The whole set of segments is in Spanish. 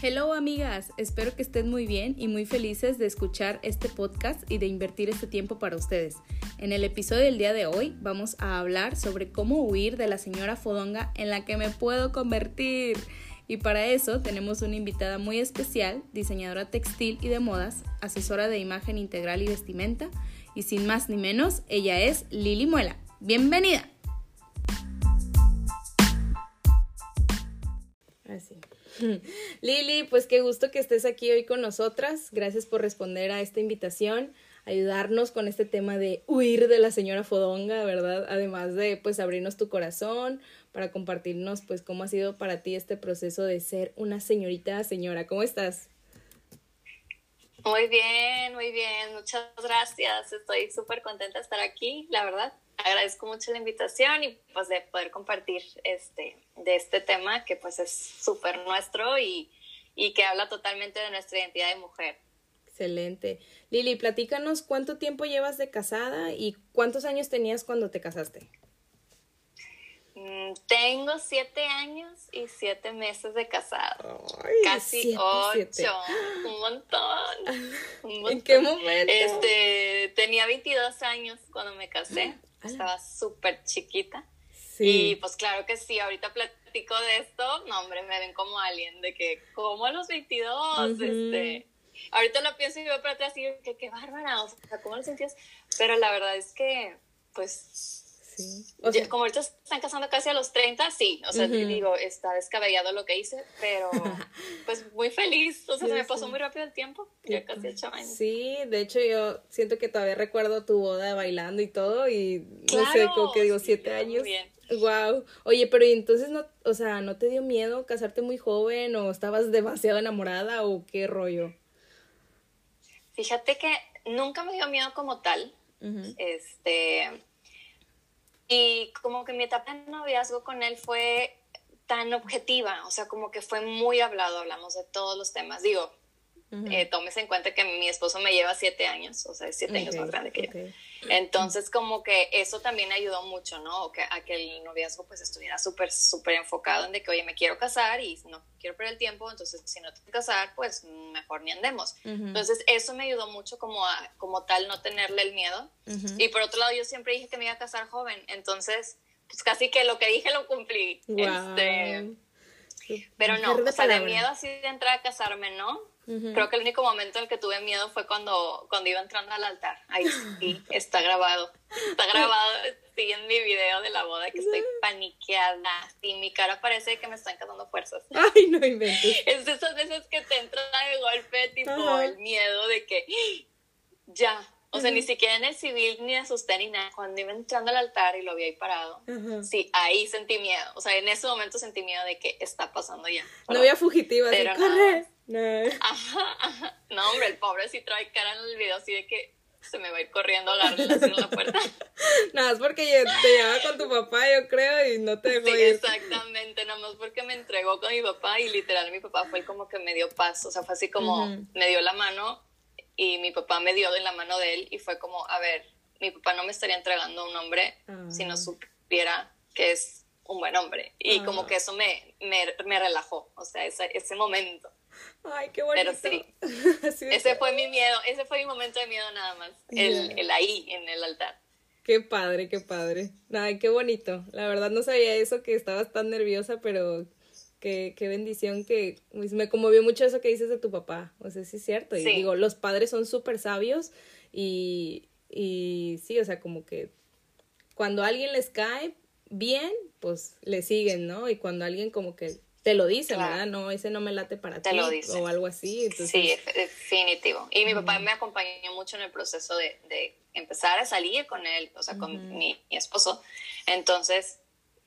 Hello amigas, espero que estén muy bien y muy felices de escuchar este podcast y de invertir este tiempo para ustedes. En el episodio del día de hoy vamos a hablar sobre cómo huir de la señora fodonga en la que me puedo convertir. Y para eso tenemos una invitada muy especial, diseñadora textil y de modas, asesora de imagen integral y vestimenta, y sin más ni menos, ella es Lili Muela. Bienvenida. Lili, pues qué gusto que estés aquí hoy con nosotras. Gracias por responder a esta invitación, ayudarnos con este tema de huir de la señora Fodonga, ¿verdad? Además de pues abrirnos tu corazón para compartirnos pues cómo ha sido para ti este proceso de ser una señorita señora. ¿Cómo estás? Muy bien, muy bien. Muchas gracias. Estoy súper contenta de estar aquí, la verdad agradezco mucho la invitación y pues de poder compartir este, de este tema que pues es súper nuestro y, y que habla totalmente de nuestra identidad de mujer. Excelente. Lili, platícanos cuánto tiempo llevas de casada y cuántos años tenías cuando te casaste. Mm, tengo siete años y siete meses de casado. Casi ocho. Un montón. ¿En qué momento? Este, tenía 22 años cuando me casé estaba súper chiquita. Sí. Y pues claro que sí, ahorita platico de esto, no hombre, me ven como alguien de que, como a los 22, este, ahorita lo pienso y veo para atrás y digo, que qué bárbara, o sea, ¿cómo lo sentías? Pero la verdad es que, pues, como ahorita están casando casi a los 30, sí, o sea, te digo, está descabellado lo que hice, pero pues muy feliz, o sea, se me pasó muy rápido el tiempo, ya casi ocho años. Sí, de hecho yo siento que todavía recuerdo tu boda bailando y todo y no sé, como que digo, siete años. Bien. Wow. Oye, pero ¿y entonces no, o sea, no te dio miedo casarte muy joven o estabas demasiado enamorada o qué rollo? Fíjate que nunca me dio miedo como tal. Este, y como que mi etapa de noviazgo con él fue tan objetiva, o sea, como que fue muy hablado, hablamos de todos los temas. Digo, eh, tómese en cuenta que mi esposo me lleva siete años, o sea, es siete años más grande que yo. Entonces, como que eso también ayudó mucho, ¿no? Que, a que el noviazgo pues estuviera súper, súper enfocado en de que, oye, me quiero casar y no quiero perder el tiempo, entonces si no te que casar, pues mejor ni andemos. Entonces, eso me ayudó mucho como, a, como tal no tenerle el miedo. Y por otro lado, yo siempre dije que me iba a casar joven, entonces, pues casi que lo que dije lo cumplí. Este, pero no, o sea, de miedo así de entrar a casarme, ¿no? Creo que el único momento en el que tuve miedo fue cuando, cuando iba entrando al altar. Ahí sí, está grabado. Está grabado, sí, en mi video de la boda, que estoy paniqueada. Y mi cara parece que me están cazando fuerzas. Ay, no inventes. Es de esas veces que te entra de golpe, tipo, el miedo de que ya. O sea, ni siquiera en el civil ni asusté ni nada. Cuando iba entrando al altar y lo vi ahí parado, sí, ahí sentí miedo. O sea, en ese momento sentí miedo de que está pasando ya. No había fugitiva, pero corre. No. Ajá, No, hombre, el pobre sí trae cara en el video así de que se me va a ir corriendo a así en la puerta. Nada, es porque te llevaba con tu papá, yo creo, y no te dejó sí, exactamente, nada más porque me entregó con mi papá y literal mi papá fue como que me dio paz, o sea, fue así como me dio la mano y mi papá me dio de la mano de él y fue como, a ver, mi papá no me estaría entregando un hombre si no ah. supiera que es un buen hombre. Y como ah. que eso me, me, me relajó, o sea, ese, ese momento. Ay, qué bonito. Pero sí, ese fue mi miedo, ese fue mi momento de miedo nada más, el, el ahí, en el altar. Qué padre, qué padre. Ay, qué bonito. La verdad no sabía eso, que estabas tan nerviosa, pero qué, qué bendición que pues, me conmovió mucho eso que dices de tu papá. O sea, sí es cierto. Y digo, los padres son súper sabios y, y sí, o sea, como que cuando alguien les cae bien, pues le siguen, ¿no? Y cuando alguien como que te lo dice, ¿verdad? No, ese no me late para ti o algo así. Sí, definitivo. Y mi papá me acompañó mucho en el proceso de, de, empezar a salir con él, o sea, con mi, esposo. Entonces,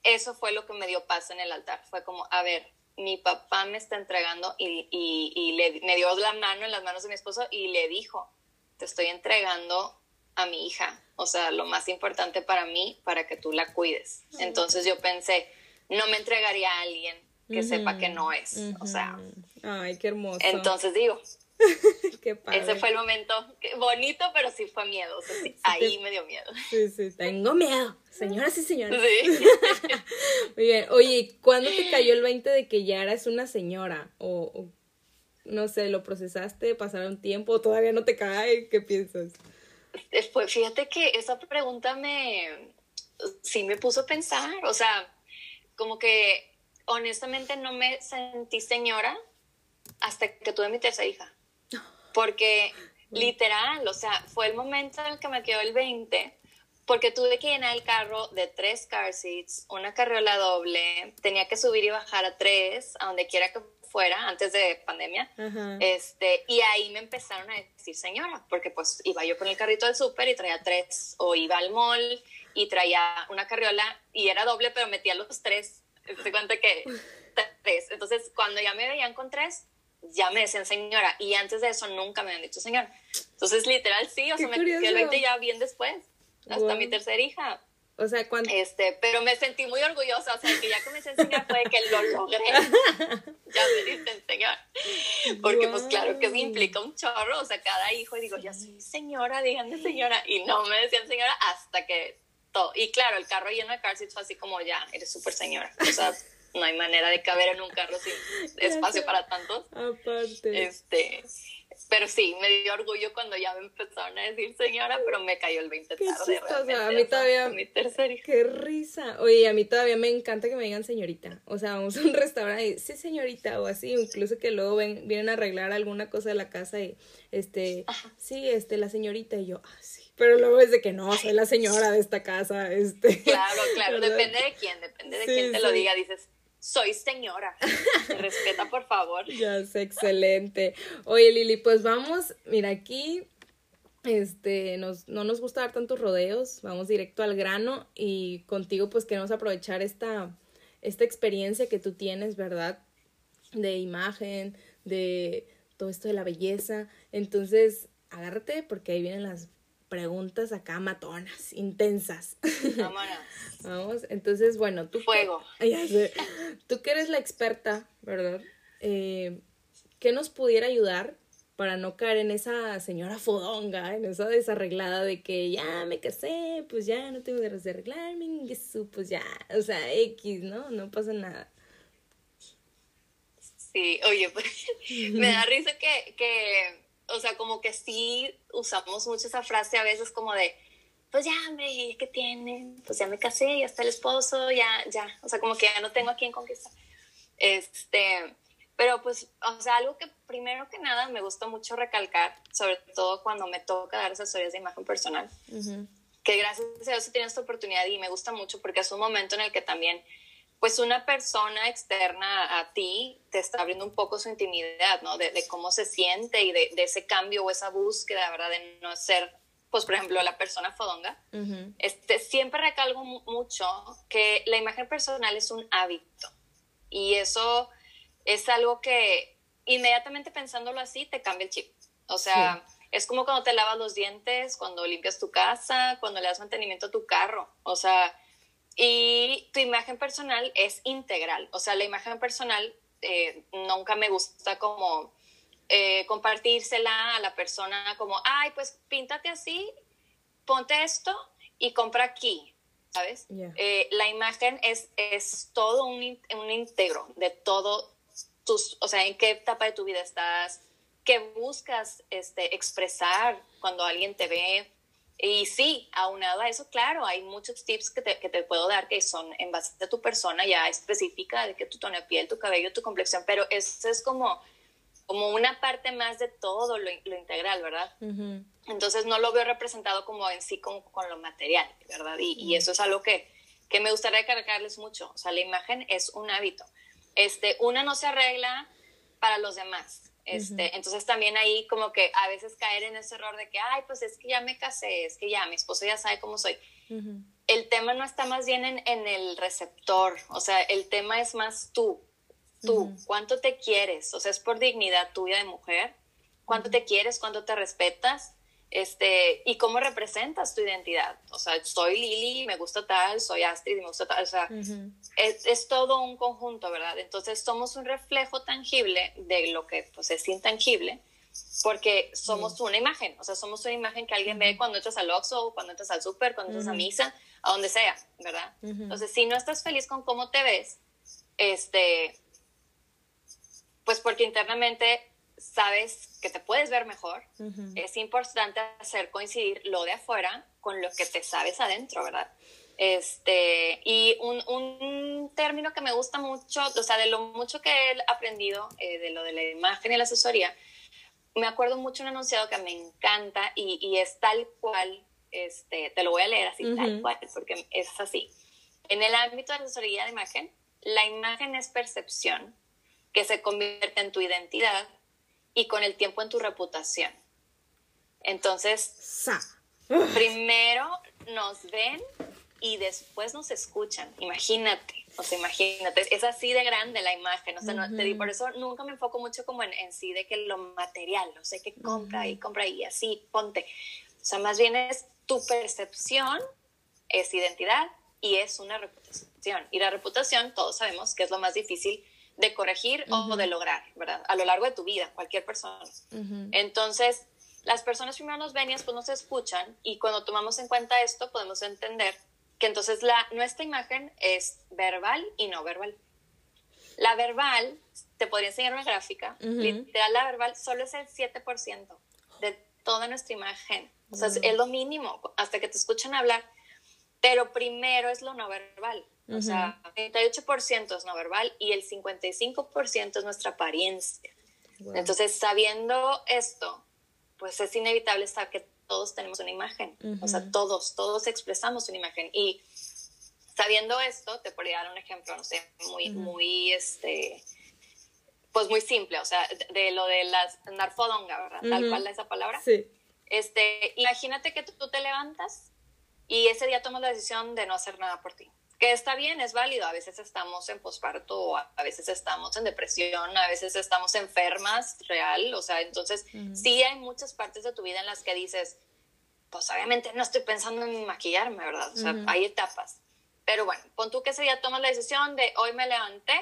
eso fue lo que me dio paz en el altar. Fue como, a ver, mi papá me está entregando y, y, y le, me dio la mano en las manos de mi esposo y le dijo, te estoy entregando a mi hija, o sea, lo más importante para mí, para que tú la cuides. Entonces yo pensé, no me entregaría a alguien que sepa que no es. O sea. Ay, qué hermoso. Entonces digo. qué padre. Ese fue el momento bonito, pero sí fue miedo. O sea, sí, ahí me dio miedo. Sí, sí, tengo miedo. Señoras y señores. Sí. Muy bien. Oye, ¿cuándo te cayó el 20 de que ya eras una señora? O, no sé, lo procesaste, pasaron tiempo, todavía no te cae, ¿qué piensas? Pues fíjate que esa pregunta me, sí me puso a pensar, o sea, como que honestamente no me sentí señora hasta que tuve mi tercera hija, porque literal, o sea, fue el momento en el que me quedó el 20 porque tuve que llenar el carro de tres car seats, una carriola doble, tenía que subir y bajar a tres, a donde quiera que fuera, antes de pandemia, este, y ahí me empezaron a decir señora, porque pues iba yo con el carrito del súper y traía tres, o iba al mall y traía una carriola y era doble, pero metía los tres, te cuenta que tres, entonces cuando ya me veían con tres, ya me decían señora, y antes de eso nunca me habían dicho señora, entonces literal sí, o sea, me quedé el 20 ya bien después hasta mi tercera hija. O sea, cuando... Este, pero me sentí muy orgullosa, o sea, que ya comencé a enseñar fue que lo logré. ya me diste enseñar. Porque pues claro que me implica un chorro, o sea, cada hijo, y digo, ya soy señora, díganme señora, y no me decían señora hasta que todo. Y claro, el carro lleno de car seats fue así como, ya, eres súper señora. O sea, no hay manera de caber en un carro sin espacio para tantos. Aparte. Este, pero sí, me dio orgullo cuando ya me empezaron a decir señora, pero me cayó el 20 tarde. a mí todavía. Mi tercera Qué risa. Oye, a mí todavía me encanta que me digan señorita. O sea, vamos a un restaurante y sí, señorita, o así, incluso que luego ven, vienen a arreglar alguna cosa de la casa y, este, sí, este, la señorita, y yo, ah, sí. Pero luego es de que no, soy la señora de esta casa, este. Claro, claro, depende de quién, depende de quién te lo diga, dices soy señora. respeta, por favor. Ya sé, excelente. Oye, Lili, pues vamos, mira, aquí este, nos, no nos gusta dar tantos rodeos, vamos directo al grano y contigo pues queremos aprovechar esta, esta experiencia que tú tienes, ¿verdad? De imagen, de todo esto de la belleza. Entonces, agárrate porque ahí vienen las preguntas acá matonas, intensas. Vámonos. Vamos, entonces, bueno, tú... Fuego. Ya sé, tú que eres la experta, ¿verdad? Eh, ¿Qué nos pudiera ayudar para no caer en esa señora fodonga, en esa desarreglada de que ya me casé, pues ya no tengo que desarreglarme, pues ya, o sea, X, ¿no? No pasa nada. Sí, oye, pues me da risa que, que o sea, como que sí usamos mucho esa frase a veces como de, pues ya, me, ¿qué tiene? Pues ya me casé, ya está el esposo, ya, ya, o sea, como que ya no tengo a quién conquistar. Este, pero pues, o sea, algo que primero que nada me gusta mucho recalcar, sobre todo cuando me toca dar esas historias de imagen personal, que gracias a Dios he tenido esta oportunidad y me gusta mucho porque es un momento en el que también pues una persona externa a ti te está abriendo un poco su intimidad, ¿no? De, cómo se siente y de, ese cambio o esa búsqueda, ¿verdad? De no ser, pues, por ejemplo, la persona fodonga. este, siempre recalgo mucho que la imagen personal es un hábito y eso es algo que inmediatamente pensándolo así te cambia el chip. O sea, es como cuando te lavas los dientes, cuando limpias tu casa, cuando le das mantenimiento a tu carro. O sea, y tu imagen personal es integral. O sea, la imagen personal eh, nunca me gusta como eh, compartírsela a la persona como, ay, pues píntate así, ponte esto y compra aquí, ¿sabes? Eh, la imagen es, es todo un, un integro de todo tus, o sea, en qué etapa de tu vida estás, qué buscas este, expresar cuando alguien te ve, y sí, aunado a eso, claro, hay muchos tips que te, que te, puedo dar que son en base a tu persona ya específica, de que tu tono de piel, tu cabello, tu complexión, pero eso es como, como una parte más de todo lo, lo integral, ¿verdad? Entonces no lo veo representado como en sí con, con lo material, ¿verdad? Y, y, eso es algo que, que me gustaría cargarles mucho. O sea, la imagen es un hábito. Este, una no se arregla para los demás este, Entonces también ahí como que a veces caer en ese error de que, ay, pues es que ya me casé, es que ya mi esposo ya sabe cómo soy. El tema no está más bien en, en, el receptor, o sea, el tema es más tú, tú, cuánto te quieres, o sea, es por dignidad tuya de mujer, cuánto te quieres, cuánto te respetas, este, y cómo representas tu identidad. O sea, soy Lili, me gusta tal, soy Astrid, me gusta tal, o sea, es, es, todo un conjunto, ¿verdad? Entonces somos un reflejo tangible de lo que pues es intangible, porque somos una imagen, o sea, somos una imagen que alguien ve cuando entras al Oxxo, cuando entras al súper, cuando entras a misa, a donde sea, ¿verdad? Entonces, si no estás feliz con cómo te ves, este, pues porque internamente sabes que te puedes ver mejor, es importante hacer coincidir lo de afuera con lo que te sabes adentro, ¿verdad? Este, y un, un término que me gusta mucho, o sea, de lo mucho que he aprendido eh, de lo de la imagen y la asesoría, me acuerdo mucho un enunciado que me encanta y, y es tal cual, este, te lo voy a leer así, tal cual, porque es así. En el ámbito de la asesoría de imagen, la imagen es percepción que se convierte en tu identidad y con el tiempo en tu reputación. Entonces, primero nos ven y después nos escuchan. Imagínate, o sea, imagínate, es así de grande la imagen. O sea, no, te digo, por eso nunca me enfoco mucho como en, en sí de que lo material, o sea, que compra y compra y así, ponte. O sea, más bien es tu percepción, es identidad y es una reputación. Y la reputación, todos sabemos que es lo más difícil de corregir o de lograr, ¿verdad? A lo largo de tu vida, cualquier persona. Entonces, las personas primero nos ven y después nos escuchan y cuando tomamos en cuenta esto podemos entender que entonces la, nuestra imagen es verbal y no verbal. La verbal, te podría enseñar una gráfica, literal la verbal solo es el 7% de toda nuestra imagen. O sea, es lo mínimo hasta que te escuchan hablar. Pero primero es lo no verbal. O sea, el 38% es no verbal y el 55% es nuestra apariencia. Entonces, sabiendo esto, pues es inevitable estar que todos tenemos una imagen. O sea, todos, todos expresamos una imagen. Y sabiendo esto, te podría dar un ejemplo, no sé, muy, muy, este, pues muy simple, o sea, de, lo de las narfodonga, ¿verdad? Tal cual esa palabra. Sí. Este, imagínate que tú te levantas y ese día tomas la decisión de no hacer nada por ti que está bien, es válido. A veces estamos en posparto, a veces estamos en depresión, a veces estamos enfermas, real. O sea, entonces sí hay muchas partes de tu vida en las que dices, pues obviamente no estoy pensando en maquillarme, ¿verdad? O sea, hay etapas. Pero bueno, pon tú que ese día tomas la decisión de hoy me levanté,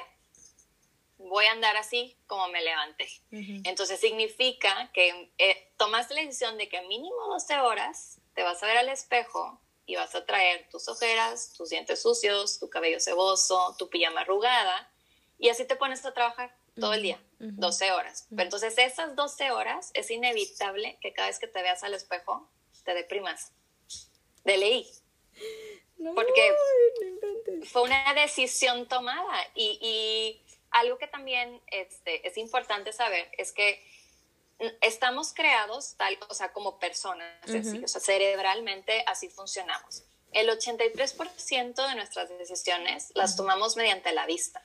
voy a andar así como me levanté. Entonces significa que eh, tomaste la decisión de que mínimo 12 horas te vas a ver al espejo y vas a traer tus ojeras, tus dientes sucios, tu cabello ceboso, tu pijama arrugada y así te pones a trabajar todo el día, 12 horas. Pero entonces esas 12 horas es inevitable que cada vez que te veas al espejo te deprimas. De ley. Porque fue una decisión tomada y, y algo que también este, es importante saber es que estamos creados tal, o sea, como personas, o sea, cerebralmente así funcionamos. El 83% de nuestras decisiones las tomamos mediante la vista.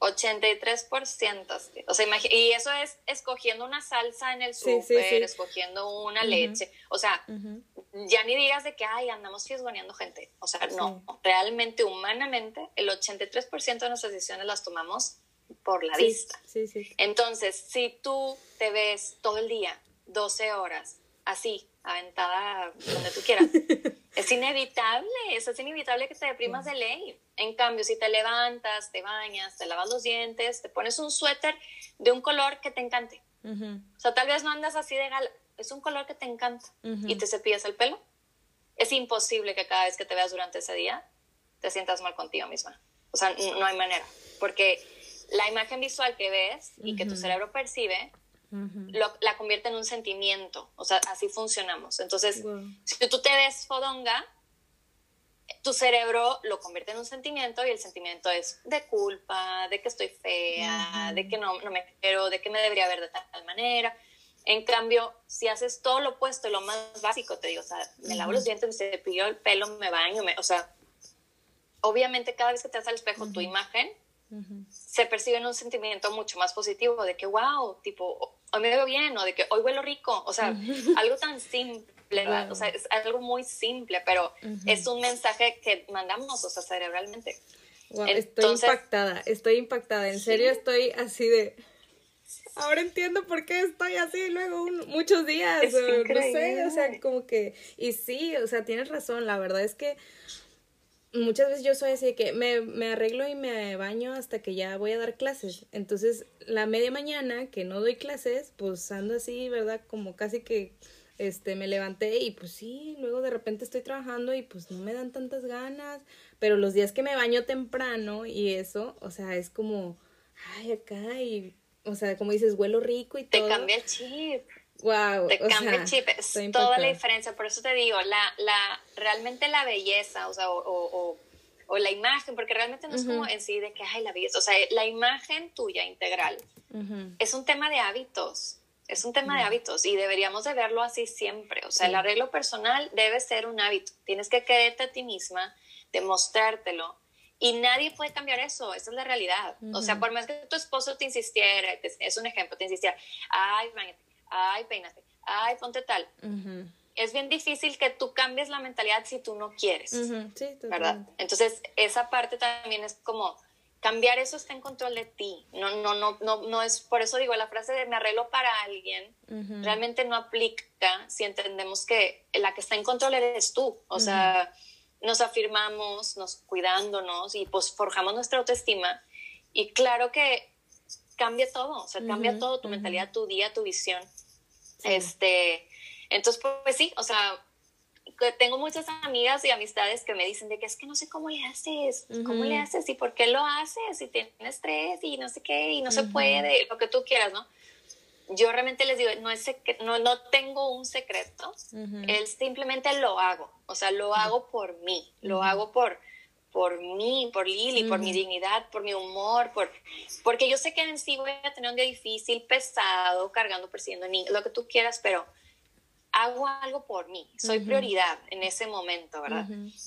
83%. O sea, y eso es escogiendo una salsa en el súper, escogiendo una leche. O sea, ya ni digas de que, ay, andamos fisgoneando gente. O sea, no. Realmente, humanamente, el 83% de nuestras decisiones las tomamos por la vista. Sí, sí. Entonces, si tú te ves todo el día, 12 horas, así, aventada donde tú quieras, es inevitable, eso es inevitable que te deprimas de ley. En cambio, si te levantas, te bañas, te lavas los dientes, te pones un suéter de un color que te encante. O sea, tal vez no andas así de gala, es un color que te encanta y te cepillas el pelo. Es imposible que cada vez que te veas durante ese día te sientas mal contigo misma. O sea, no hay manera, porque la imagen visual que ves y que tu cerebro percibe, la convierte en un sentimiento. O sea, así funcionamos. Entonces, si tú te ves fodonga, tu cerebro lo convierte en un sentimiento y el sentimiento es de culpa, de que estoy fea, de que no, no me quiero, de que me debería ver de tal manera. En cambio, si haces todo lo opuesto, lo más básico, te digo, o sea, me lavo los dientes, me cepillo el pelo, me baño, me, o sea, obviamente cada vez que te das al espejo tu imagen se percibe en un sentimiento mucho más positivo de que, wow, tipo, hoy me veo bien o de que hoy huelo rico. O sea, algo tan simple, o sea, es algo muy simple, pero es un mensaje que mandamos, o sea, cerebralmente. estoy impactada, estoy impactada, en serio estoy así de... Ahora entiendo por qué estoy así luego muchos días, no sé, o sea, como que... Y sí, o sea, tienes razón, la verdad es que muchas veces yo soy así de que me, me, arreglo y me baño hasta que ya voy a dar clases. Entonces, la media mañana que no doy clases, pues ando así, ¿verdad? Como casi que este me levanté y pues sí, luego de repente estoy trabajando y pues no me dan tantas ganas, pero los días que me baño temprano y eso, o sea, es como ay, acá y o sea, como dices, vuelo rico y todo. Te cambia el chip. Wow. Te cambia el chip. Es toda la diferencia. Por eso te digo, la, la, realmente la belleza, o sea, o, o, o la imagen, porque realmente no es como en sí de que, ay, la belleza. O sea, la imagen tuya integral es un tema de hábitos. Es un tema de hábitos y deberíamos de verlo así siempre. O sea, el arreglo personal debe ser un hábito. Tienes que quererte a ti misma, demostrártelo y nadie puede cambiar eso, esa es la realidad. O sea, por más que tu esposo te insistiera, es un ejemplo, te insistiera, ay, bañate, ay, peínate, ay, ponte tal. Es bien difícil que tú cambies la mentalidad si tú no quieres, sí, ¿verdad? Entonces, esa parte también es como, cambiar eso está en control de ti. No, no, no, no, no es, por eso digo, la frase de me arreglo para alguien realmente no aplica si entendemos que la que está en control eres tú. O sea, nos afirmamos, nos cuidándonos y pues forjamos nuestra autoestima. Y claro que cambia todo, o sea, cambia todo, tu mentalidad, tu día, tu visión. Este, entonces, pues, sí, o sea, tengo muchas amigas y amistades que me dicen de que es que no sé cómo le haces, cómo le haces y por qué lo haces y tienes estrés y no sé qué y no se puede, lo que tú quieras, ¿no? yo realmente les digo, no, es no, no tengo un secreto, él simplemente lo hago, o sea, lo hago por mí, lo hago por, por mí, por Lili, por mi dignidad, por mi humor, por, porque yo sé que en sí voy a tener un día difícil, pesado, cargando, persiguiendo niños, lo que tú quieras, pero hago algo por mí, soy prioridad en ese momento, ¿verdad?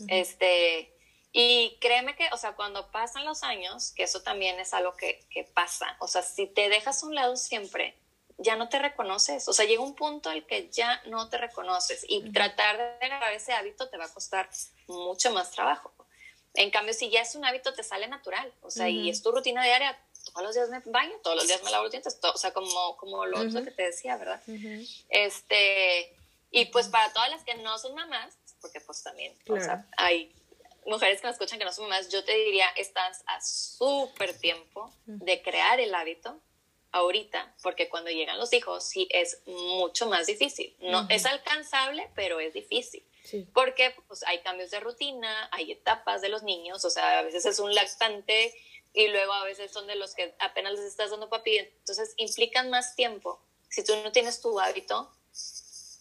Este, y créeme que, o sea, cuando pasan los años, que eso también es algo que, que pasa, o sea, si te dejas a un lado siempre, ya no te reconoces. O sea, llega un punto en el que ya no te reconoces y tratar de agarrar ese hábito te va a costar mucho más trabajo. En cambio, si ya es un hábito, te sale natural. O sea, y es tu rutina diaria. Todos los días me baño, todos los días me lavo los dientes. o sea, como, como lo otro que te decía, ¿verdad? Este, y pues para todas las que no son mamás, porque pues también, o sea, hay mujeres que me escuchan que no son mamás, yo te diría, estás a súper tiempo de crear el hábito ahorita, porque cuando llegan los hijos sí es mucho más difícil. No es alcanzable, pero es difícil. Porque pues, hay cambios de rutina, hay etapas de los niños, o sea, a veces es un lactante y luego a veces son de los que apenas les estás dando papi, entonces implican más tiempo. Si tú no tienes tu hábito,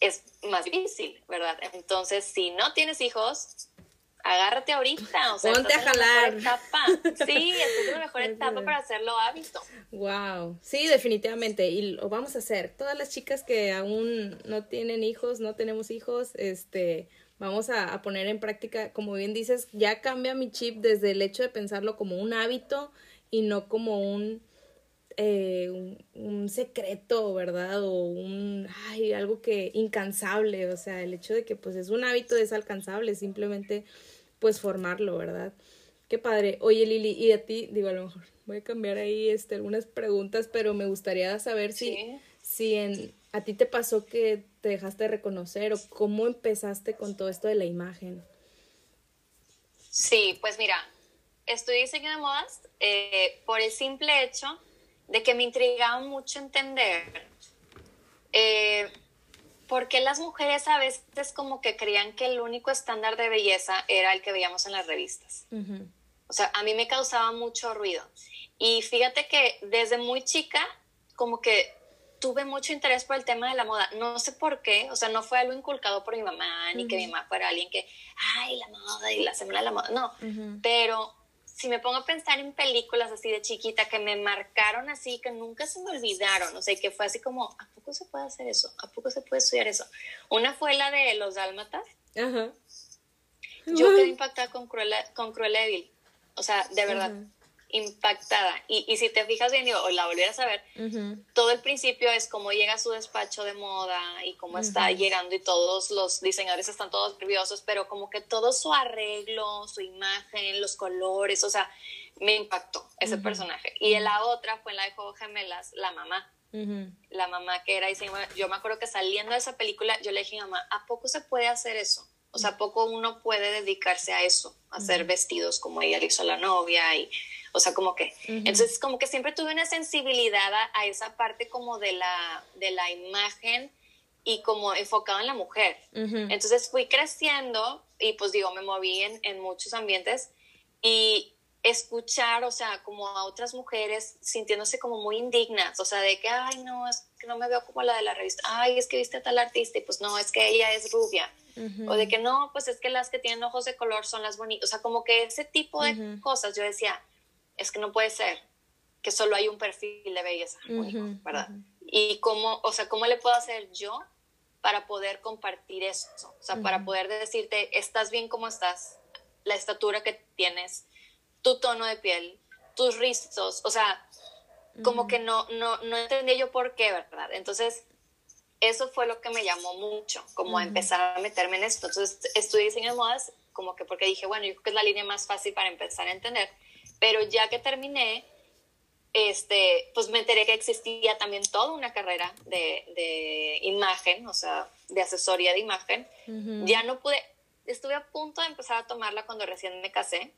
es más difícil, ¿verdad? Entonces, si no tienes hijos, agárrate ahorita, o sea, ponte a jalar. Etapa. Sí, es la mejor etapa para hacerlo hábito. Wow, sí, definitivamente, y lo vamos a hacer. Todas las chicas que aún no tienen hijos, no tenemos hijos, este, vamos a, poner en práctica, como bien dices, ya cambia mi chip desde el hecho de pensarlo como un hábito y no como un eh, un, un, secreto, ¿verdad? O un, ay, algo que incansable, o sea, el hecho de que pues es un hábito es alcanzable, simplemente pues formarlo, ¿verdad? Qué padre. Oye, Lili, y a ti, digo, a lo mejor voy a cambiar ahí este, algunas preguntas, pero me gustaría saber si, si en, a ti te pasó que te dejaste de reconocer o cómo empezaste con todo esto de la imagen. Sí, pues mira, estudié diseño de modas eh, por el simple hecho de que me intrigaba mucho entender eh, ¿por qué las mujeres a veces como que creían que el único estándar de belleza era el que veíamos en las revistas? O sea, a mí me causaba mucho ruido. Y fíjate que desde muy chica, como que tuve mucho interés por el tema de la moda. No sé por qué, o sea, no fue algo inculcado por mi mamá, ni que mi mamá fuera alguien que, ay, la moda y la semana de la moda. No, pero si me pongo a pensar en películas así de chiquita que me marcaron así, que nunca se me olvidaron, o sea, que fue así como, ¿a poco se puede hacer eso? ¿A poco se puede estudiar eso? Una fue la de los dálmatas. Ajá. Yo quedé impactada con Cruella, con Cruella de O sea, de verdad impactada. Y, y, si te fijas bien, o la volvieras a ver, todo el principio es cómo llega a su despacho de moda y cómo está llegando y todos los diseñadores están todos nerviosos, pero como que todo su arreglo, su imagen, los colores, o sea, me impactó ese personaje. Y la otra fue en la de Juego Gemelas, la mamá. La mamá que era diseñadora. Yo me acuerdo que saliendo de esa película, yo le dije a mamá, ¿a poco se puede hacer eso? O sea, ¿a poco uno puede dedicarse a eso? A hacer vestidos como ella le hizo a la novia y o sea, como que, entonces como que siempre tuve una sensibilidad a, esa parte como de la, de la imagen y como enfocado en la mujer. Entonces fui creciendo y pues digo, me moví en, en muchos ambientes y escuchar, o sea, como a otras mujeres sintiéndose como muy indignas, o sea, de que, ay, no, es que no me veo como la de la revista, ay, es que viste a tal artista y pues no, es que ella es rubia, o de que no, pues es que las que tienen ojos de color son las bonitas, o sea, como que ese tipo de cosas, yo decía, es que no puede ser que solo hay un perfil de belleza ¿verdad? Y cómo, o sea, ¿cómo le puedo hacer yo para poder compartir eso? O sea, para poder decirte, estás bien como estás, la estatura que tienes, tu tono de piel, tus rizos, o sea, como que no, no, no entendía yo por qué, ¿verdad? Entonces, eso fue lo que me llamó mucho, como a empezar a meterme en esto. Entonces, estudié diseño de modas, como que porque dije, bueno, yo creo que es la línea más fácil para empezar a entender, pero ya que terminé, este, pues me enteré que existía también toda una carrera de, de imagen, o sea, de asesoría de imagen. Ya no pude, estuve a punto de empezar a tomarla cuando recién me casé,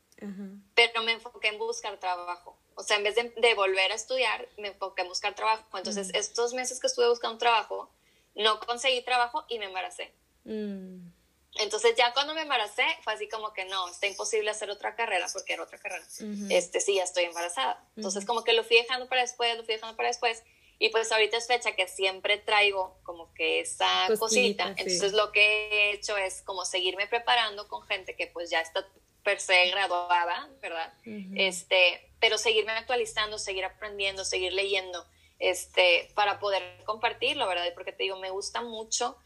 pero me enfoqué en buscar trabajo. O sea, en vez de, volver a estudiar, me enfoqué en buscar trabajo. Entonces, estos meses que estuve buscando trabajo, no conseguí trabajo y me embaracé. Mm. Entonces ya cuando me embaracé fue así como que no, está imposible hacer otra carrera porque era otra carrera. Este sí, ya estoy embarazada. Entonces como que lo fui dejando para después, lo fui dejando para después. Y pues ahorita es fecha que siempre traigo como que esa cosita. Entonces lo que he hecho es como seguirme preparando con gente que pues ya está per se graduada, ¿verdad? Este, pero seguirme actualizando, seguir aprendiendo, seguir leyendo, este, para poder compartirlo, ¿verdad? Porque te digo, me gusta mucho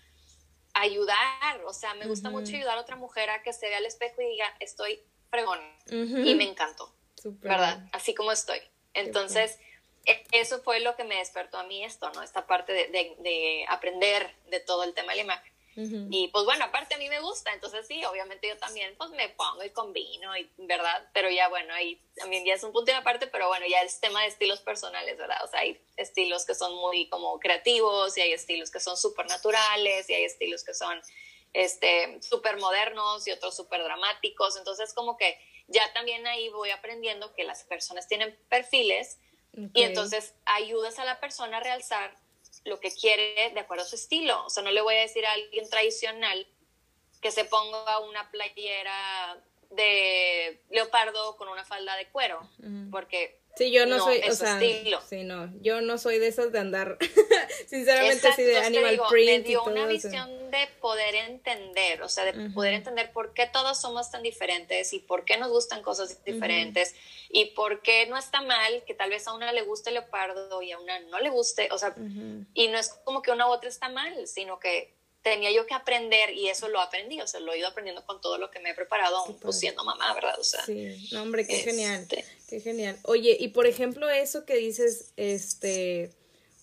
ayudar, o sea, me gusta mucho ayudar a otra mujer a que se vea al espejo y diga, estoy fregón y me encantó, ¿verdad? Así como estoy. Entonces, e, eso fue lo que me despertó a mí esto, ¿no? Esta parte de, de aprender de todo el tema de la imagen. Y pues bueno, aparte a mí me gusta, entonces sí, obviamente yo también pues me pongo y combino, y, ¿verdad? Pero ya bueno, ahí también ya es un punto de aparte, pero bueno, ya es tema de estilos personales, ¿verdad? O sea, hay estilos que son muy como creativos y hay estilos que son súper naturales y hay estilos que son este súper modernos y otros súper dramáticos, entonces como que ya también ahí voy aprendiendo que las personas tienen perfiles y entonces ayudas a la persona a realzar lo que quiere de acuerdo a su estilo. O sea, no le voy a decir a alguien tradicional que se ponga una playera de leopardo con una falda de cuero, porque Sí, yo no, soy, o sea, sí, no, yo no soy de esas de andar, sinceramente, así de animal print. Me dio una visión de poder entender, o sea, de poder entender por qué todos somos tan diferentes y por qué nos gustan cosas diferentes y por qué no está mal que tal vez a una le guste el leopardo y a una no le guste, o sea, y no es como que una u otra está mal, sino que tenía yo que aprender y eso lo aprendí, o sea, lo he ido aprendiendo con todo lo que me he preparado, pues, siendo mamá, ¿verdad? O sea, sí, no, hombre, qué genial, este qué genial. Oye, y por ejemplo, eso que dices, este,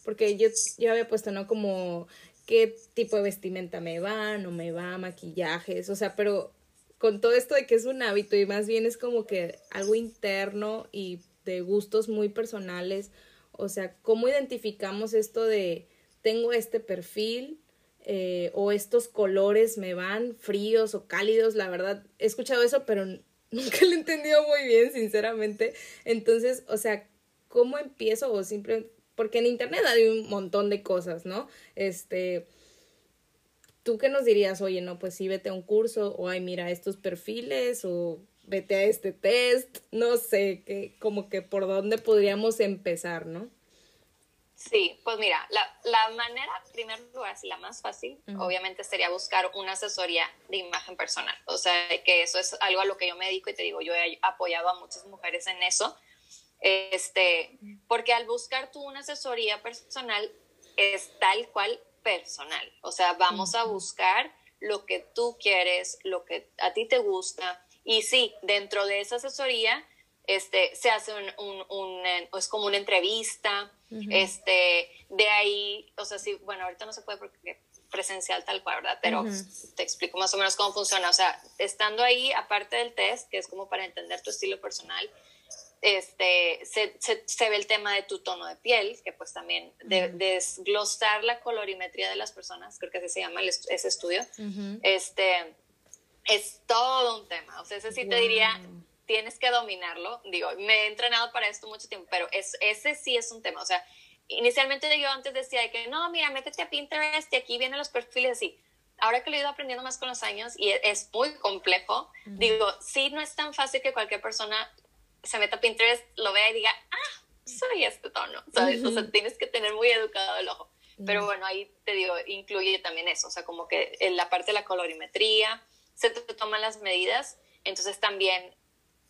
porque yo, yo había puesto, ¿no? Como qué tipo de vestimenta me va, no me va, maquillajes, o sea, pero con todo esto de que es un hábito y más bien es como que algo interno y de gustos muy personales, o sea, ¿cómo identificamos esto de tengo este perfil? Eh, o estos colores me van fríos o cálidos, la verdad, he escuchado eso, pero nunca lo he entendido muy bien, sinceramente. Entonces, o sea, ¿cómo empiezo? O simplemente, porque en internet hay un montón de cosas, ¿no? Este, ¿tú qué nos dirías? Oye, no, pues sí, vete a un curso, o ay, mira estos perfiles, o vete a este test, no sé, que, como que por dónde podríamos empezar, ¿no? Sí, pues mira, la, la manera, en primer lugar, la más fácil, obviamente sería buscar una asesoría de imagen personal. O sea, que eso es algo a lo que yo me dedico y te digo, yo he apoyado a muchas mujeres en eso. Este, porque al buscar tú una asesoría personal es tal cual personal. O sea, vamos a buscar lo que tú quieres, lo que a ti te gusta. Y sí, dentro de esa asesoría, este, se hace un, un, un es como una entrevista, este, de ahí, o sea, sí, bueno, ahorita no se puede porque presencial tal cual, ¿verdad? Pero te explico más o menos cómo funciona. O sea, estando ahí, aparte del test, que es como para entender tu estilo personal, este, se, se, ve el tema de tu tono de piel, que pues también desglosar la colorimetría de las personas, creo que así se llama ese estudio, este, es todo un tema. O sea, ese sí te diría, tienes que dominarlo. Digo, me he entrenado para esto mucho tiempo, pero es, ese sí es un tema. O sea, inicialmente yo antes decía que no, mira, métete a Pinterest y aquí vienen los perfiles así. Ahora que lo he ido aprendiendo más con los años y es muy complejo, digo, sí, no es tan fácil que cualquier persona se meta a Pinterest, lo vea y diga, ah, soy este tono, ¿sabes? O sea, tienes que tener muy educado el ojo. Pero bueno, ahí te digo, incluye también eso, o sea, como que en la parte de la colorimetría, se te toman las medidas, entonces también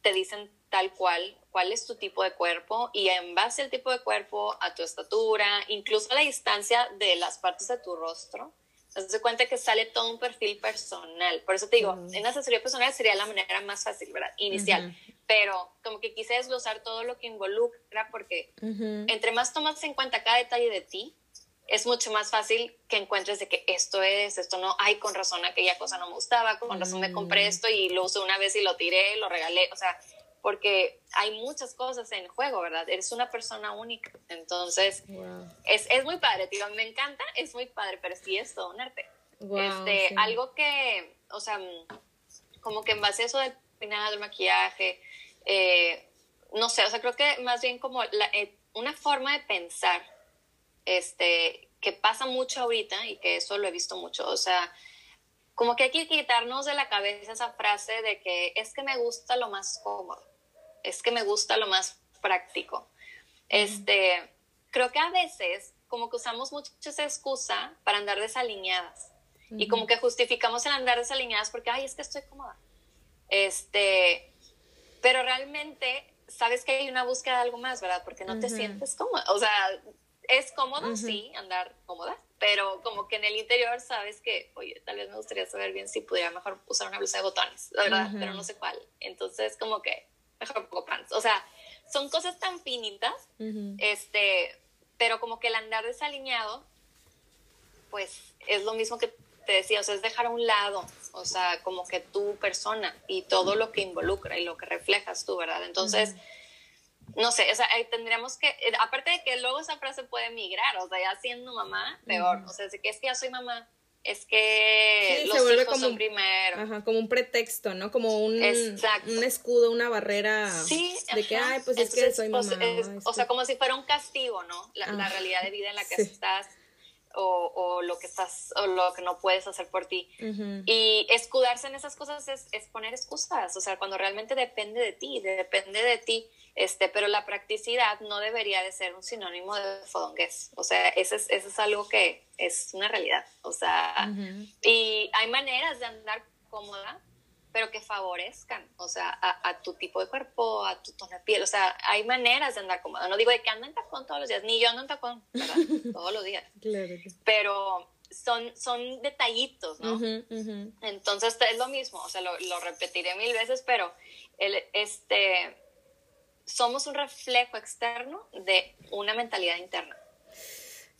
te dicen tal cual cuál es tu tipo de cuerpo y en base al tipo de cuerpo, a tu estatura, incluso a la distancia de las partes de tu rostro, te das cuenta que sale todo un perfil personal. Por eso te digo, en la asesoría personal sería la manera más fácil, ¿verdad? Inicial. Pero como que quise desglosar todo lo que involucra porque entre más tomas en cuenta cada detalle de ti, es mucho más fácil que encuentres de que esto es, esto no, ay, con razón aquella cosa no me gustaba, con razón me compré mm. esto y lo usé una vez y lo tiré, lo regalé, o sea, porque hay muchas cosas en juego, ¿verdad? Eres una persona única. Entonces, es, es, muy padre, tío. Me encanta, es muy padre, pero sí es todo un arte. este, Algo que, o sea, como que en base a eso del peinado, del maquillaje, eh, no sé, o sea, creo que más bien como la, eh, una forma de pensar, este, que pasa mucho ahorita y que eso lo he visto mucho, o sea, como que hay que quitarnos de la cabeza esa frase de que es que me gusta lo más cómodo es que me gusta lo más práctico. Este, creo que a veces como que usamos mucho esa excusa para andar desalineadas y como que justificamos el andar desalineadas porque, ay, es que estoy cómoda. Este, pero realmente sabes que hay una búsqueda de algo más, ¿verdad? Porque no te sientes cómoda. O sea, es cómodo, sí, andar cómoda, pero como que en el interior sabes que, oye, tal vez me gustaría saber bien si pudiera mejor usar una blusa de botones, ¿verdad? Pero no sé cuál. Entonces, como que mejor poco pants. O sea, son cosas tan finitas, este, pero como que el andar desalineado, pues es lo mismo que te decía, o sea, es dejar a un lado, o sea, como que tu persona y todo lo que involucra y lo que reflejas tú, ¿verdad? Entonces, no sé, o sea, tendríamos que, eh, aparte de que luego esa frase puede migrar, o sea, ya siendo mamá, peor, o sea, es que es que ya soy mamá, es que los se vuelve como, son primero. Ajá, como un pretexto, ¿no? Como un, un escudo, una barrera sí, de que, ay, pues es que soy mamá. o sea, como si fuera un castigo, ¿no? La, la realidad de vida en la que estás o, o, lo que estás o lo que no puedes hacer por ti. Y escudarse en esas cosas es, es, poner excusas, o sea, cuando realmente depende de ti, depende de ti, este, pero la practicidad no debería de ser un sinónimo de fodongués, o sea, eso es, eso es algo que es una realidad, o sea, y hay maneras de andar cómoda pero que favorezcan, o sea, a, tu tipo de cuerpo, a tu tono de piel, o sea, hay maneras de andar cómoda. No digo de que ando en tacón todos los días, ni yo ando en tacón, ¿verdad? todos los días. Claro. Pero son, son detallitos, ¿no? Entonces es lo mismo, o sea, lo, lo, repetiré mil veces, pero el, este, somos un reflejo externo de una mentalidad interna.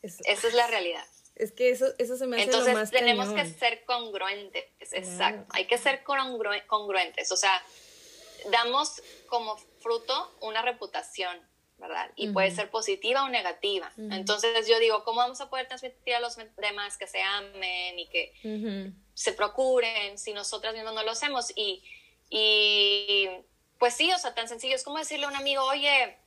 Esa es la realidad. Es que eso, eso se me hace Entonces, lo más tenemos que ser congruentes, exacto. Hay que ser congruentes. O sea, damos como fruto una reputación, ¿verdad? Y puede ser positiva o negativa. Entonces yo digo, ¿cómo vamos a poder transmitir a los demás que se amen y que se procuren si nosotras mismas no lo hacemos? Y, y pues sí, o sea, tan sencillo es como decirle a un amigo, oye,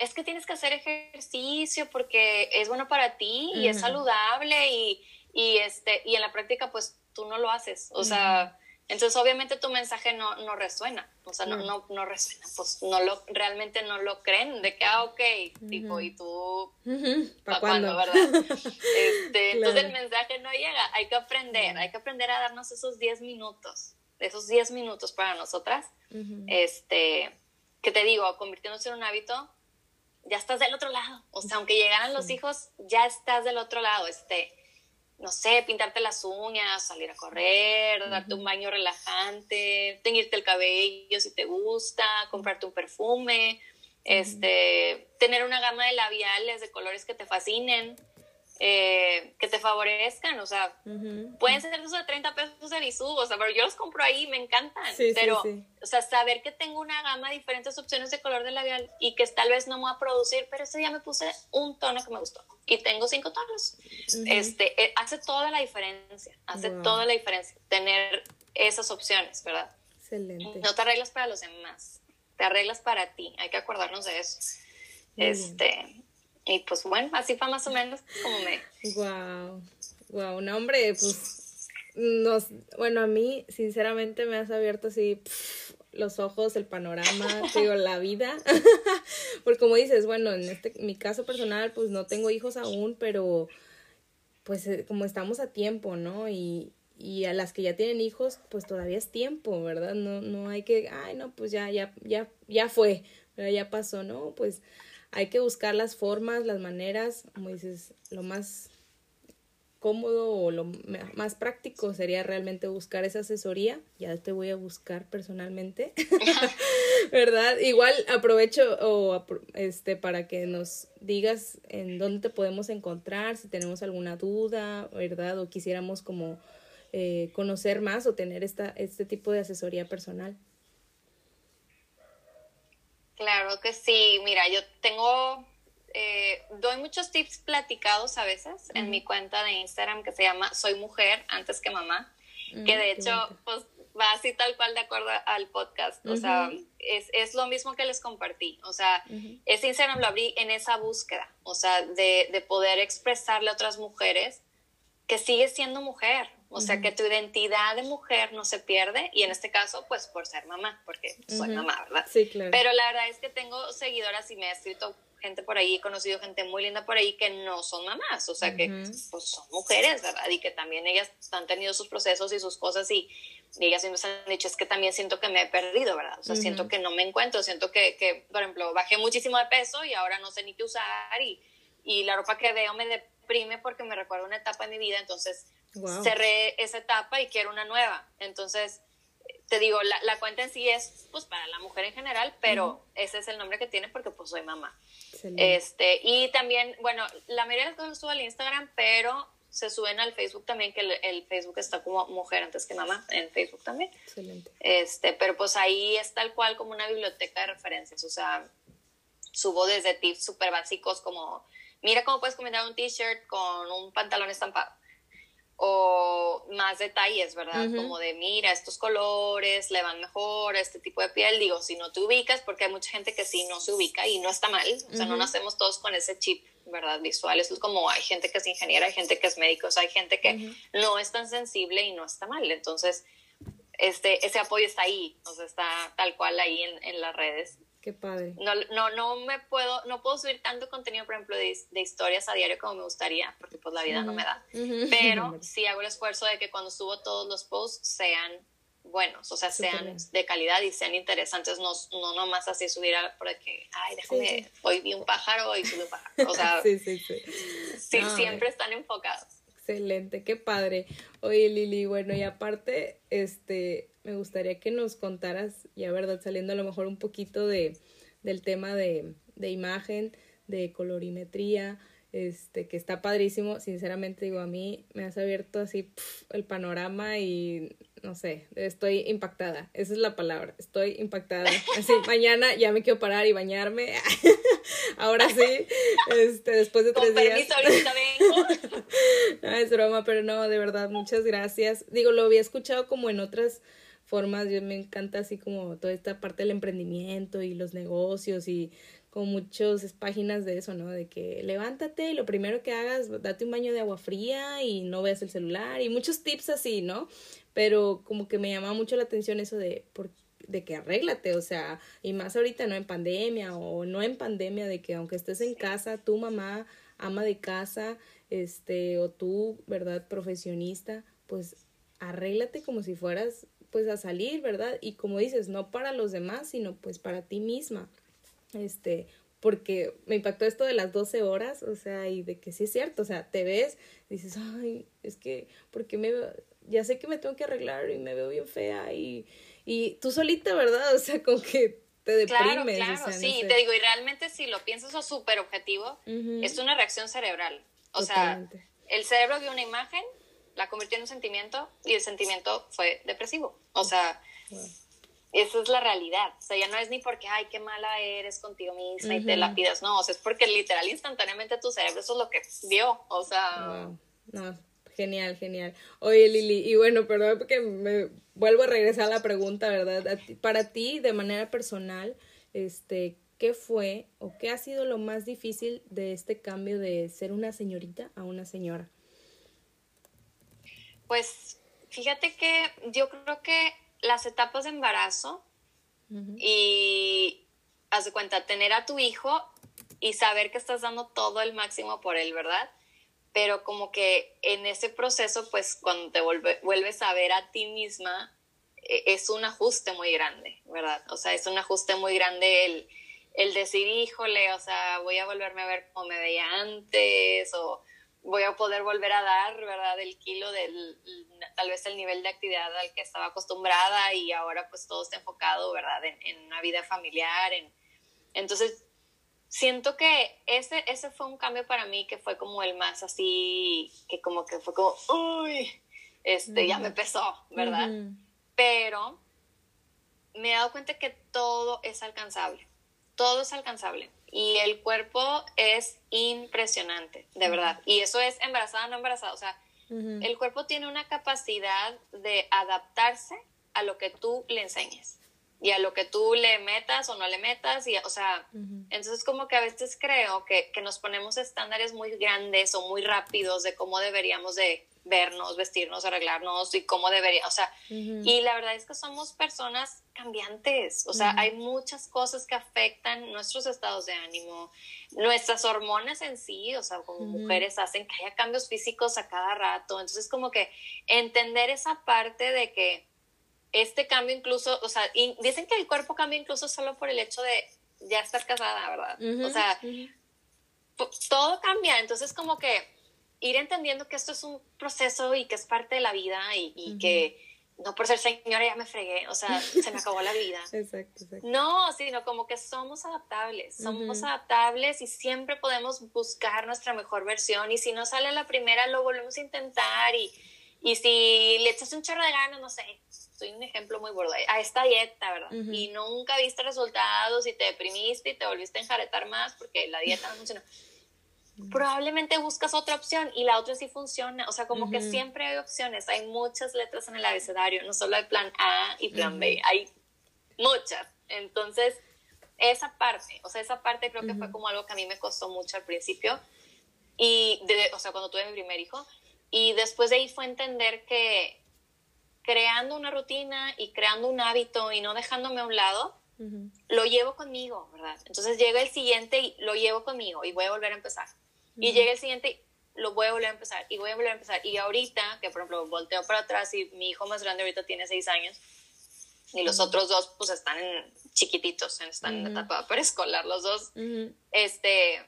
es que tienes que hacer ejercicio porque es bueno para ti y es saludable y, y, este, y en la práctica pues tú no lo haces. O sea, entonces obviamente tu mensaje no, no resuena, o sea, no, no, no, resuena, pues no lo, realmente no lo creen, de que, ah, ok, tipo, y tú, ¿para cuándo, verdad? Este, entonces el mensaje no llega, hay que aprender, hay que aprender a darnos esos 10 minutos, esos 10 minutos para nosotras, este, que te digo, convirtiéndose en un hábito, ya estás del otro lado. O sea, aunque llegaran los hijos, ya estás del otro lado. Este, no sé, pintarte las uñas, salir a correr, darte un baño relajante, teñirte el cabello si te gusta, comprarte un perfume, este, tener una gama de labiales de colores que te fascinen. Eh, que te favorezcan, o sea, pueden ser esos de 30 pesos de Bisú, o sea, pero yo los compro ahí, me encantan, pero, o sea, saber que tengo una gama de diferentes opciones de color de labial y que tal vez no me va a producir, pero ese día me puse un tono que me gustó y tengo cinco tonos, este, eh, hace toda la diferencia, hace toda la diferencia tener esas opciones, ¿verdad? Excelente. No te arreglas para los demás, te arreglas para ti, hay que acordarnos de eso. este, y pues bueno, así fue más o menos como me... Wow, wow, no hombre, pues nos, bueno, a mí sinceramente me has abierto así los ojos, el panorama, digo, la vida. Porque como dices, bueno, en este, mi caso personal, pues no tengo hijos aún, pero pues eh, como estamos a tiempo, ¿no? Y, y a las que ya tienen hijos, pues todavía es tiempo, ¿verdad? No, no hay que, ay, no, pues ya, ya, ya, ya fue, ya pasó, ¿no? Pues hay que buscar las formas, las maneras, como dices, lo más cómodo o lo más práctico sería realmente buscar esa asesoría. Ya te voy a buscar personalmente, ¿verdad? Igual aprovecho o este para que nos digas en dónde te podemos encontrar, si tenemos alguna duda, ¿verdad? O quisiéramos como eh, conocer más o tener esta, este tipo de asesoría personal. Claro que sí. Mira, yo tengo eh, doy muchos tips platicados a veces en mi cuenta de Instagram que se llama Soy Mujer antes que mamá, mm, que de hecho pues va así tal cual de acuerdo al podcast, o sea, es, es, lo mismo que les compartí, o sea, ese Instagram lo abrí en esa búsqueda, o sea, de, de poder expresarle a otras mujeres que sigues siendo mujer, o sea, que tu identidad de mujer no se pierde y en este caso, pues por ser mamá, porque soy mamá, ¿verdad? Sí, claro. Pero la verdad es que tengo seguidoras y me ha escrito gente por ahí, he conocido gente muy linda por ahí que no son mamás, o sea, que pues, son mujeres, ¿verdad? Y que también ellas han tenido sus procesos y sus cosas y, ellas siempre han dicho, es que también siento que me he perdido, ¿verdad? O sea, siento que no me encuentro, siento que, que, por ejemplo, bajé muchísimo de peso y ahora no sé ni qué usar y, y la ropa que veo me deprime porque me recuerda una etapa de mi vida, entonces cerré esa etapa y quiero una nueva. Entonces, te digo, la, la, cuenta en sí es pues para la mujer en general, pero ese es el nombre que tiene porque pues soy mamá. Este, y también, bueno, la mayoría de las cosas subo al Instagram, pero se suben al Facebook también, que el, Facebook está como mujer antes que mamá, en Facebook también. Excelente. Este, pero pues ahí es tal cual como una biblioteca de referencias, o sea, subo desde tips súper básicos como, mira cómo puedes combinar un t-shirt con un pantalón estampado o más detalles, ¿verdad? Como de, mira, estos colores le van mejor a este tipo de piel. Digo, si no te ubicas, porque hay mucha gente que sí no se ubica y no está mal. O sea, no nacemos todos con ese chip, ¿verdad? Visual. Eso es como hay gente que es ingeniera, hay gente que es médico, o sea, hay gente que no es tan sensible y no está mal. Entonces, este, ese apoyo está ahí, o sea, está tal cual ahí en, en las redes. Qué padre. No, no, no me puedo, no puedo subir tanto contenido, por ejemplo, de, de historias a diario como me gustaría, porque pues la vida no me da. Pero sí hago el esfuerzo de que cuando subo todos los posts sean buenos, o sea, sean de calidad y sean interesantes, no, no nomás así subir a, porque, ay, déjame, hoy vi un pájaro y subí un pájaro. O sea, sí, sí, sí. sí siempre están enfocados. Excelente, qué padre. Oye, Lili, bueno, y aparte, este, me gustaría que nos contaras, ya verdad, saliendo a lo mejor un poquito de, del tema de, de imagen, de colorimetría, este, que está padrísimo, sinceramente digo, a mí me has abierto así el panorama y no sé, estoy impactada, esa es la palabra, estoy impactada. Así, mañana ya me quiero parar y bañarme. Ahora sí, este, después de tres días. no, es broma, pero no, de verdad, muchas gracias. Digo, lo había escuchado como en otras formas, yo me encanta así como toda esta parte del emprendimiento y los negocios y con muchas páginas de eso, ¿no? De que levántate y lo primero que hagas, date un baño de agua fría y no veas el celular y muchos tips así, ¿no? Pero como que me llama mucho la atención eso de, por, de que arréglate, o sea, y más ahorita, ¿no? En pandemia o no en pandemia, de que aunque estés en casa, tu mamá, ama de casa, este, o tú, ¿verdad? Profesionista, pues arréglate como si fueras pues a salir, ¿verdad? Y como dices, no para los demás, sino pues para ti misma. Este, porque me impactó esto de las 12 horas, o sea, y de que sí es cierto, o sea, te ves, dices, ay, es que, porque me ya sé que me tengo que arreglar y me veo bien fea y, y tú solita, ¿verdad? O sea, con que te deprimes. Claro, claro, sí, te digo, y realmente si lo piensas o súper objetivo, es una reacción cerebral. O sea, el cerebro vio una imagen la convirtió en un sentimiento y el sentimiento fue depresivo. O sea, esa es la realidad. O sea, ya no es ni porque, ay, qué mala eres contigo misma y te la pidas. No, o sea, es porque literal, instantáneamente tu cerebro eso es lo que vio. O sea. No, genial, genial. Oye, Lili, y bueno, perdón porque me vuelvo a regresar a la pregunta, ¿verdad? para ti, de manera personal, este, ¿qué fue o qué ha sido lo más difícil de este cambio de ser una señorita a una señora? Pues fíjate que yo creo que las etapas de embarazo y haz de cuenta, tener a tu hijo y saber que estás dando todo el máximo por él, ¿verdad? Pero como que en ese proceso, pues cuando te vuelves a ver a ti misma, e, es un ajuste muy grande, ¿verdad? O sea, es un ajuste muy grande el, el decir, híjole, o sea, voy a volverme a ver como me veía antes, o voy a poder volver a dar, ¿verdad? El kilo del, tal vez el nivel de actividad al que estaba acostumbrada y ahora pues todo está enfocado, ¿verdad? En, en una vida familiar, en... Entonces, siento que ese, ese fue un cambio para mí que fue como el más así, que como que fue como, uy, este, ya me pesó, ¿verdad? Pero me he dado cuenta que todo es alcanzable, todo es alcanzable. Y el cuerpo es impresionante, de verdad. Y eso es embarazada, no embarazada. O sea, el cuerpo tiene una capacidad de adaptarse a lo que tú le enseñes y a lo que tú le metas o no le metas. Y, o sea, entonces como que a veces creo que, que, nos ponemos estándares muy grandes o muy rápidos de cómo deberíamos de vernos, vestirnos, arreglarnos y cómo debería, o sea, y la verdad es que somos personas cambiantes, o sea, hay muchas cosas que afectan nuestros estados de ánimo, nuestras hormonas en sí, o sea, como mujeres hacen que haya cambios físicos a cada rato, entonces como que entender esa parte de que este cambio incluso, o sea, dicen que el cuerpo cambia incluso solo por el hecho de ya estar casada, ¿verdad? O sea, todo cambia, entonces como que ir entendiendo que esto es un proceso y que es parte de la vida y, que no por ser señora ya me fregué, o sea, se me acabó la vida. Exacto, exacto. No, sino como que somos adaptables, somos adaptables y siempre podemos buscar nuestra mejor versión y si no sale la primera lo volvemos a intentar y, y si le echas un chorro de ganas, no sé, soy un ejemplo muy gordo, a esta dieta, ¿verdad? Y nunca viste resultados y te deprimiste y te volviste a enjaretar más porque la dieta no funcionó probablemente buscas otra opción y la otra sí funciona. O sea, como que siempre hay opciones. Hay muchas letras en el abecedario, no solo hay plan A y plan B, hay muchas. Entonces, esa parte, o sea, esa parte creo que fue como algo que a mí me costó mucho al principio. Y, de, o sea, cuando tuve mi primer hijo. Y después de ahí fue entender que creando una rutina y creando un hábito y no dejándome a un lado, lo llevo conmigo, ¿verdad? Entonces llega el siguiente y lo llevo conmigo y voy a volver a empezar. Y llega el siguiente, lo voy a volver a empezar y voy a volver a empezar. Y ahorita, que por ejemplo volteo para atrás y mi hijo más grande ahorita tiene seis años y los otros dos pues están en chiquititos, están en etapa preescolar los dos, este,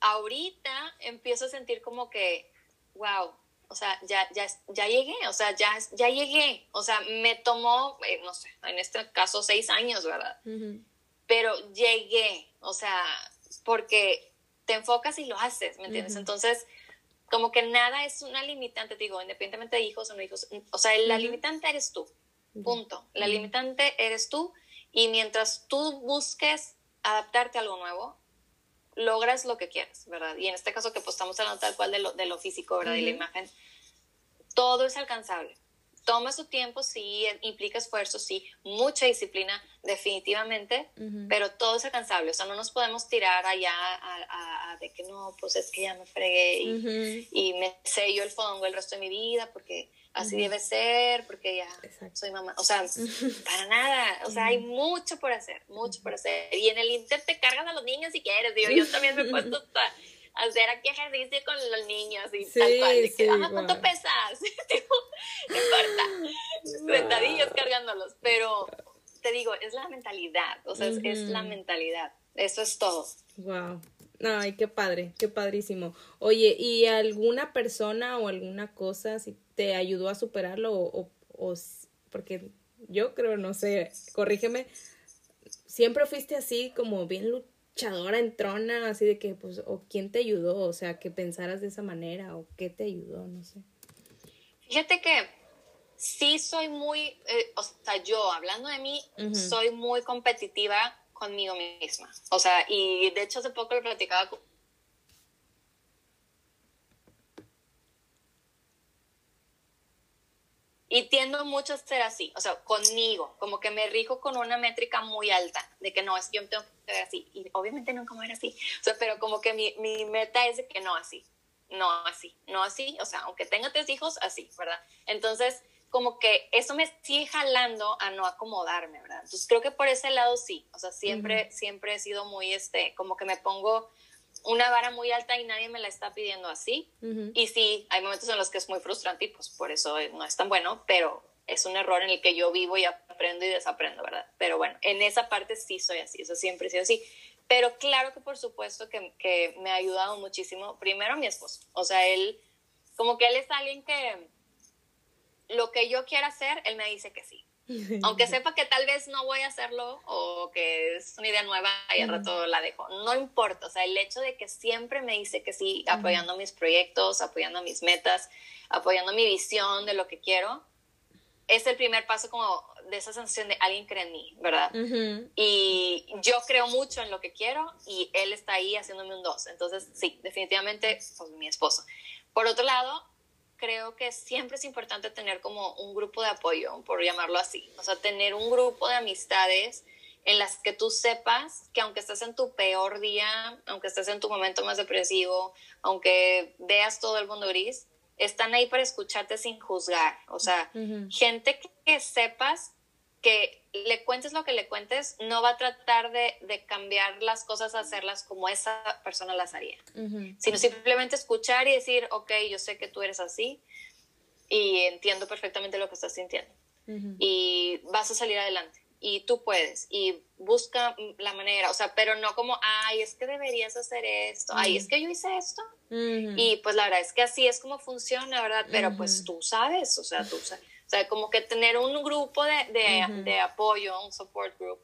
ahorita empiezo a sentir como que, wow, o sea, ya, ya, ya llegué, o sea, ya, ya llegué, o sea, me tomó, eh, no sé, en este caso seis años, ¿verdad? Pero llegué, o sea, porque te enfocas y lo haces, ¿me entiendes? Entonces, como que nada es una limitante, digo, independientemente de hijos o no hijos, o sea, la limitante eres tú, punto. La limitante eres tú y mientras tú busques adaptarte a algo nuevo, logras lo que quieras, ¿verdad? Y en este caso que pues estamos hablando tal cual de lo, de lo físico, ¿verdad? Y la imagen, todo es alcanzable toma su tiempo, sí, implica esfuerzo, sí, mucha disciplina, definitivamente, pero todo es alcanzable. O sea, no nos podemos tirar allá a, de que no, pues es que ya me fregué y, me sello el fondo el resto de mi vida porque así debe ser, porque ya soy mamá. O sea, para nada. O sea, hay mucho por hacer, mucho por hacer. Y en el Inter te cargan a los niños si quieres. Digo, yo también me he puesto hacer aquí ejercicio con los niños y tal cual. De que, ¿cuánto pesas? no importa. Sentadillas cargándolos. Pero te digo, es la mentalidad. O sea, es, la mentalidad. Eso es todo. Wow. Ay, qué padre, qué padrísimo. Oye, ¿y alguna persona o alguna cosa si te ayudó a superarlo o, o porque yo creo, no sé, corrígeme, siempre fuiste así como bien luchadora en trona, así de que, pues, o quién te ayudó, o sea, que pensaras de esa manera, o qué te ayudó, no sé. Fíjate que sí soy muy, eh, o sea, yo hablando de mí, soy muy competitiva conmigo misma. O sea, y de hecho hace poco lo platicaba con Y tiendo mucho a ser así, o sea, conmigo, como que me rijo con una métrica muy alta, de que no, es que yo tengo que ver así. Y obviamente nunca voy a ver así, o sea, pero como que mi, mi meta es de que no así, no así, no así, o sea, aunque tenga tres hijos, así, ¿verdad? Entonces, como que eso me sigue jalando a no acomodarme, ¿verdad? Entonces creo que por ese lado sí, o sea, siempre, siempre he sido muy, este, como que me pongo una vara muy alta y nadie me la está pidiendo así. Y sí, hay momentos en los que es muy frustrante y pues por eso no es tan bueno, pero es un error en el que yo vivo y aprendo y desaprendo, ¿verdad? Pero bueno, en esa parte sí soy así, eso siempre he sido así. Pero claro que por supuesto que, que me ha ayudado muchísimo, primero mi esposo, o sea, él, como que él es alguien que lo que yo quiera hacer, él me dice que sí. Aunque sepa que tal vez no voy a hacerlo o que es una idea nueva y al rato la dejo. No importa, o sea, el hecho de que siempre me dice que sí, apoyando mis proyectos, apoyando mis metas, apoyando mi visión de lo que quiero, es el primer paso como de esa sensación de alguien cree en mí, ¿verdad? Y yo creo mucho en lo que quiero y él está ahí haciéndome un dos. Entonces, sí, definitivamente, pues mi esposo. Por otro lado, creo que siempre es importante tener como un grupo de apoyo, por llamarlo así. O sea, tener un grupo de amistades en las que tú sepas que aunque estés en tu peor día, aunque estés en tu momento más depresivo, aunque veas todo el mundo gris, están ahí para escucharte sin juzgar. O sea, gente que, sepas que le cuentes lo que le cuentes, no va a tratar de, cambiar las cosas, hacerlas como esa persona las haría, sino simplemente escuchar y decir, ok, yo sé que tú eres así y entiendo perfectamente lo que estás sintiendo. Y vas a salir adelante y tú puedes y busca la manera, o sea, pero no como, ay, es que deberías hacer esto, ay, es que yo hice esto. Y pues la verdad es que así es como funciona, ¿verdad? Pero pues tú sabes, o sea, tú sabes o sea, como que tener un grupo de, de, de apoyo, un support group,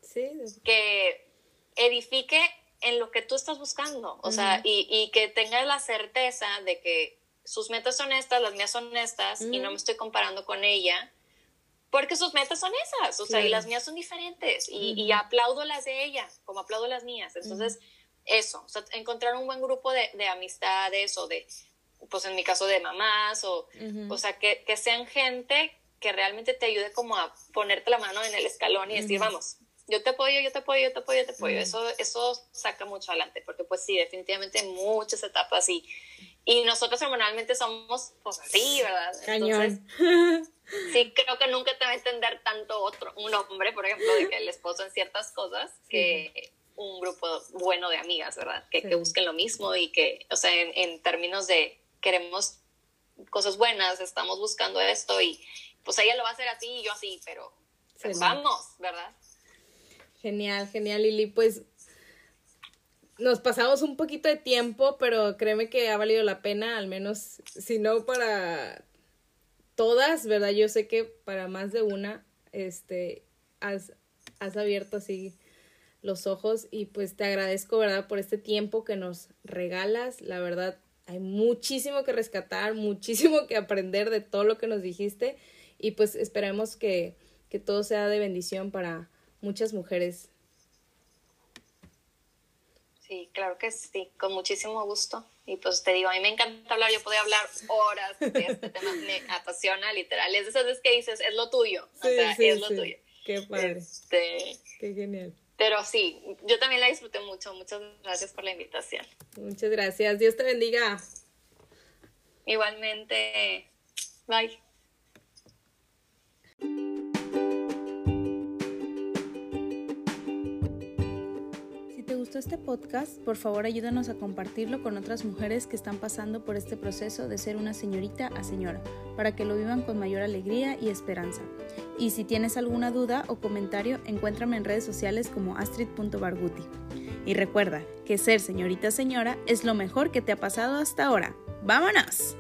que edifique en lo que tú estás buscando, o sea, y, y, que tengas la certeza de que sus metas son estas, las mías son estas, y no me estoy comparando con ella, porque sus metas son esas, o sea, y las mías son diferentes, y, y, aplaudo las de ella, como aplaudo las mías. Entonces, eso, o sea, encontrar un buen grupo de, de, amistades o de, pues en mi caso, de mamás, o, o sea, que, que sean gente que realmente te ayude como a ponerte la mano en el escalón y decir, vamos, yo te apoyo, yo te apoyo, yo te apoyo, yo te apoyo. Eso, eso saca mucho adelante, porque pues sí, definitivamente muchas etapas y, y nosotros hormonalmente somos pues así, ¿verdad? Cañón. sí, creo que nunca te va a entender tanto otro, un hombre, por ejemplo, de que el esposo en ciertas cosas, que un grupo bueno de amigas, ¿verdad? Que, que busquen lo mismo y que, o sea, en, en términos de queremos cosas buenas, estamos buscando esto y, pues ella lo va a hacer así y yo así, pero pues vamos, ¿verdad? Genial, genial, Lili. Pues nos pasamos un poquito de tiempo, pero créeme que ha valido la pena, al menos, si no para todas, ¿verdad? Yo sé que para más de una, este, has, has abierto así los ojos y pues te agradezco, ¿verdad? Por este tiempo que nos regalas. La verdad, hay muchísimo que rescatar, muchísimo que aprender de todo lo que nos dijiste y pues esperemos que, que todo sea de bendición para muchas mujeres. Sí, claro que sí, con muchísimo gusto. Y pues te digo, a mí me encanta hablar, yo podía hablar horas de este tema, me apasiona literal. Es de esas veces que dices, es lo tuyo, o sea, es lo tuyo. Qué padre. Este, Qué genial. Pero sí, yo también la disfruté mucho. Muchas gracias por la invitación. Muchas gracias. Dios te bendiga. Igualmente. Bye. Este podcast, por favor ayúdanos a compartirlo con otras mujeres que están pasando por este proceso de ser una señorita a señora, para que lo vivan con mayor alegría y esperanza. Y si tienes alguna duda o comentario, encuéntrame en redes sociales como astrid.barguti. Y recuerda que ser señorita señora es lo mejor que te ha pasado hasta ahora. ¡Vámonos!